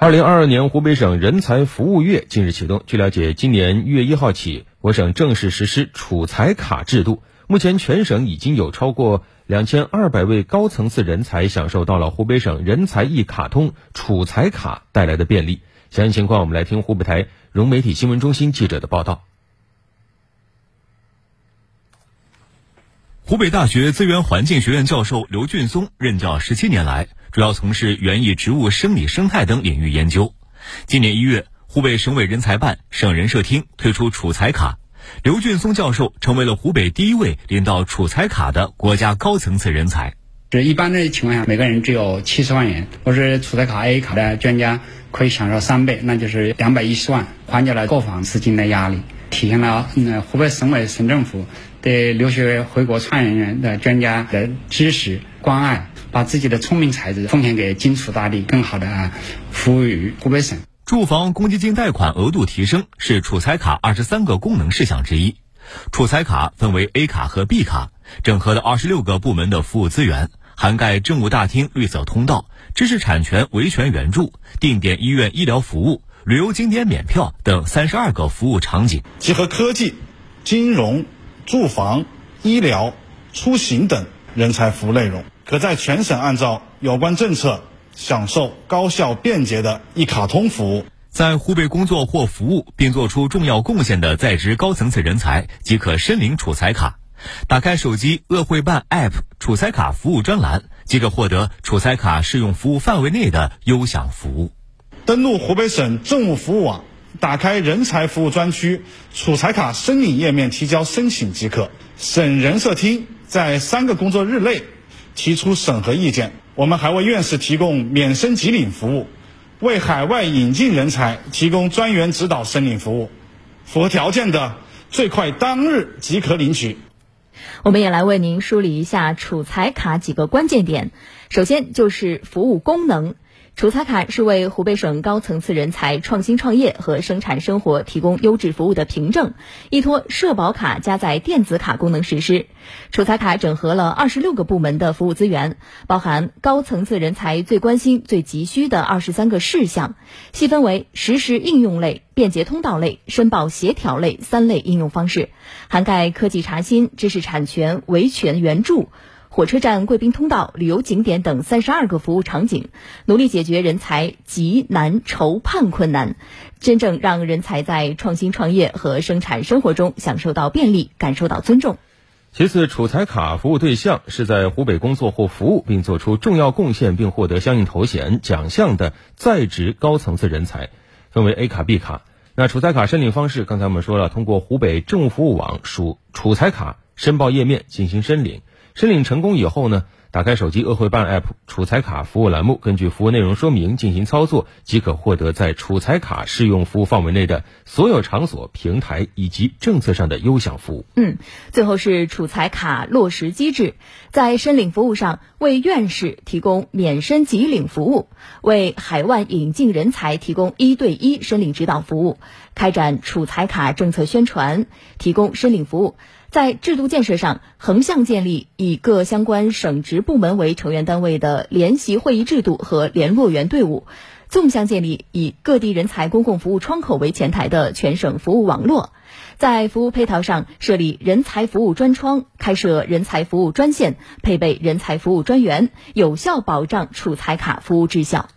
二零二二年湖北省人才服务月近日启动。据了解，今年一月一号起，我省正式实施储才卡制度。目前，全省已经有超过两千二百位高层次人才享受到了湖北省人才一卡通储才卡带来的便利。详细情况，我们来听湖北台融媒体新闻中心记者的报道。湖北大学资源环境学院教授刘俊松任教十七年来。主要从事园艺植物生理生态等领域研究。今年一月，湖北省委人才办、省人社厅推出储才卡，刘俊松教授成为了湖北第一位领到储才卡的国家高层次人才。这一般的情况下，每个人只有七十万元，我是储才卡 A 卡的专家可以享受三倍，那就是两百一十万，缓解了购房资金的压力，体现了湖北省委省政府对留学回国创业人员的专家的支持关爱。把自己的聪明才智奉献给荆楚大地，更好的服务于湖北省。住房公积金贷款额度提升是储财卡二十三个功能事项之一。储财卡分为 A 卡和 B 卡，整合了二十六个部门的服务资源，涵盖政务大厅绿色通道、知识产权维权援助、定点医院医疗服务、旅游景点免票等三十二个服务场景，结合科技、金融、住房、医疗、出行等人才服务内容。可在全省按照有关政策享受高效便捷的一卡通服务。在湖北工作或服务并做出重要贡献的在职高层次人才，即可申领储才卡。打开手机鄂汇办 App 储才卡服务专栏，即可获得储才卡适用服务范围内的优享服务。登录湖北省政务服务网，打开人才服务专区，储才卡申领页面提交申请即可。省人社厅在三个工作日内。提出审核意见，我们还为院士提供免申即领服务，为海外引进人才提供专员指导申领服务，符合条件的最快当日即可领取。我们也来为您梳理一下储才卡几个关键点，首先就是服务功能。储才卡是为湖北省高层次人才创新创业和生产生活提供优质服务的凭证，依托社保卡加载电子卡功能实施。储才卡整合了二十六个部门的服务资源，包含高层次人才最关心、最急需的二十三个事项，细分为实时应用类、便捷通道类、申报协调类三类应用方式，涵盖科技查新、知识产权维权援助。火车站、贵宾通道、旅游景点等三十二个服务场景，努力解决人才急难愁盼困难，真正让人才在创新创业和生产生活中享受到便利，感受到尊重。其次，储才卡服务对象是在湖北工作或服务并做出重要贡献并获得相应头衔奖项的在职高层次人才，分为 A 卡、B 卡。那储才卡申领方式，刚才我们说了，通过湖北政务服务网属储才卡申报页面进行申领。申领成功以后呢，打开手机鄂汇办 App 储才卡服务栏目，根据服务内容说明进行操作，即可获得在储才卡适用服务范围内的所有场所、平台以及政策上的优享服务。嗯，最后是储才卡落实机制，在申领服务上为院士提供免申即领服务，为海外引进人才提供一对一申领指导服务，开展储才卡政策宣传，提供申领服务。在制度建设上，横向建立以各相关省直部门为成员单位的联席会议制度和联络员队伍；纵向建立以各地人才公共服务窗口为前台的全省服务网络。在服务配套上，设立人才服务专窗，开设人才服务专线，配备人才服务专员，有效保障储才卡服务质效。